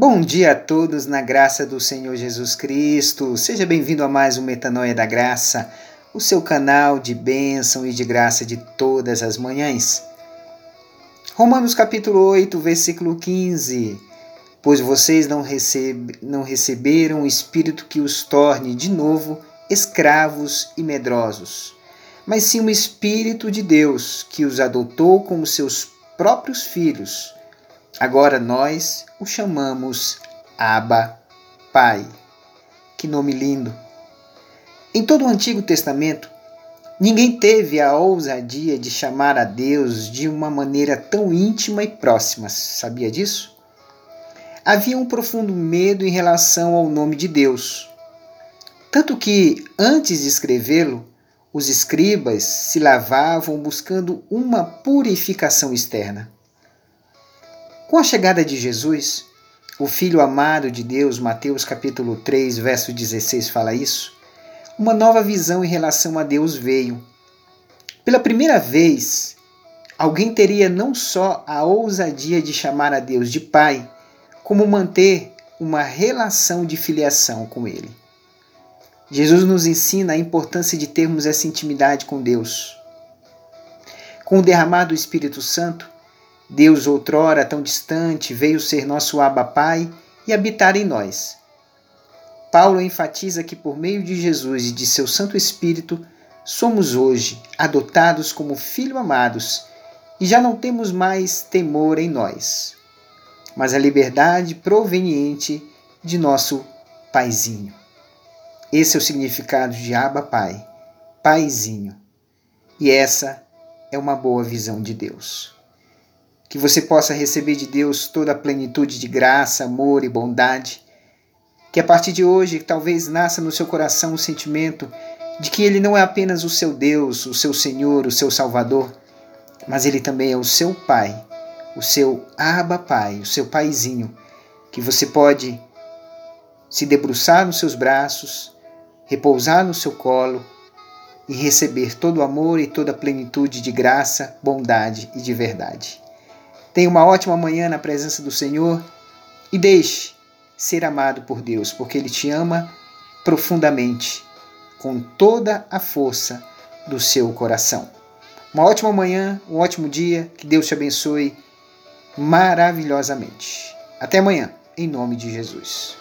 Bom dia a todos na graça do Senhor Jesus Cristo. Seja bem-vindo a mais um Metanoia da Graça, o seu canal de bênção e de graça de todas as manhãs. Romanos capítulo 8, versículo 15. Pois vocês não, recebe, não receberam o Espírito que os torne de novo escravos e medrosos, mas sim o Espírito de Deus que os adotou como seus próprios filhos Agora nós o chamamos Abba, Pai. Que nome lindo! Em todo o Antigo Testamento, ninguém teve a ousadia de chamar a Deus de uma maneira tão íntima e próxima. Sabia disso? Havia um profundo medo em relação ao nome de Deus. Tanto que, antes de escrevê-lo, os escribas se lavavam buscando uma purificação externa. Com a chegada de Jesus, o Filho amado de Deus, Mateus capítulo 3, verso 16 fala isso, uma nova visão em relação a Deus veio. Pela primeira vez, alguém teria não só a ousadia de chamar a Deus de Pai, como manter uma relação de filiação com Ele. Jesus nos ensina a importância de termos essa intimidade com Deus. Com o derramar do Espírito Santo, Deus, outrora tão distante, veio ser nosso Abba Pai e habitar em nós. Paulo enfatiza que por meio de Jesus e de seu Santo Espírito, somos hoje adotados como filhos amados e já não temos mais temor em nós, mas a liberdade proveniente de nosso Paizinho. Esse é o significado de Abba Pai, Paizinho. E essa é uma boa visão de Deus que você possa receber de Deus toda a plenitude de graça, amor e bondade. Que a partir de hoje talvez nasça no seu coração o sentimento de que Ele não é apenas o seu Deus, o seu Senhor, o seu Salvador, mas Ele também é o seu Pai, o seu Abba Pai, o seu Paizinho, que você pode se debruçar nos seus braços, repousar no seu colo e receber todo o amor e toda a plenitude de graça, bondade e de verdade. Tenha uma ótima manhã na presença do Senhor e deixe ser amado por Deus, porque Ele te ama profundamente, com toda a força do seu coração. Uma ótima manhã, um ótimo dia, que Deus te abençoe maravilhosamente. Até amanhã, em nome de Jesus.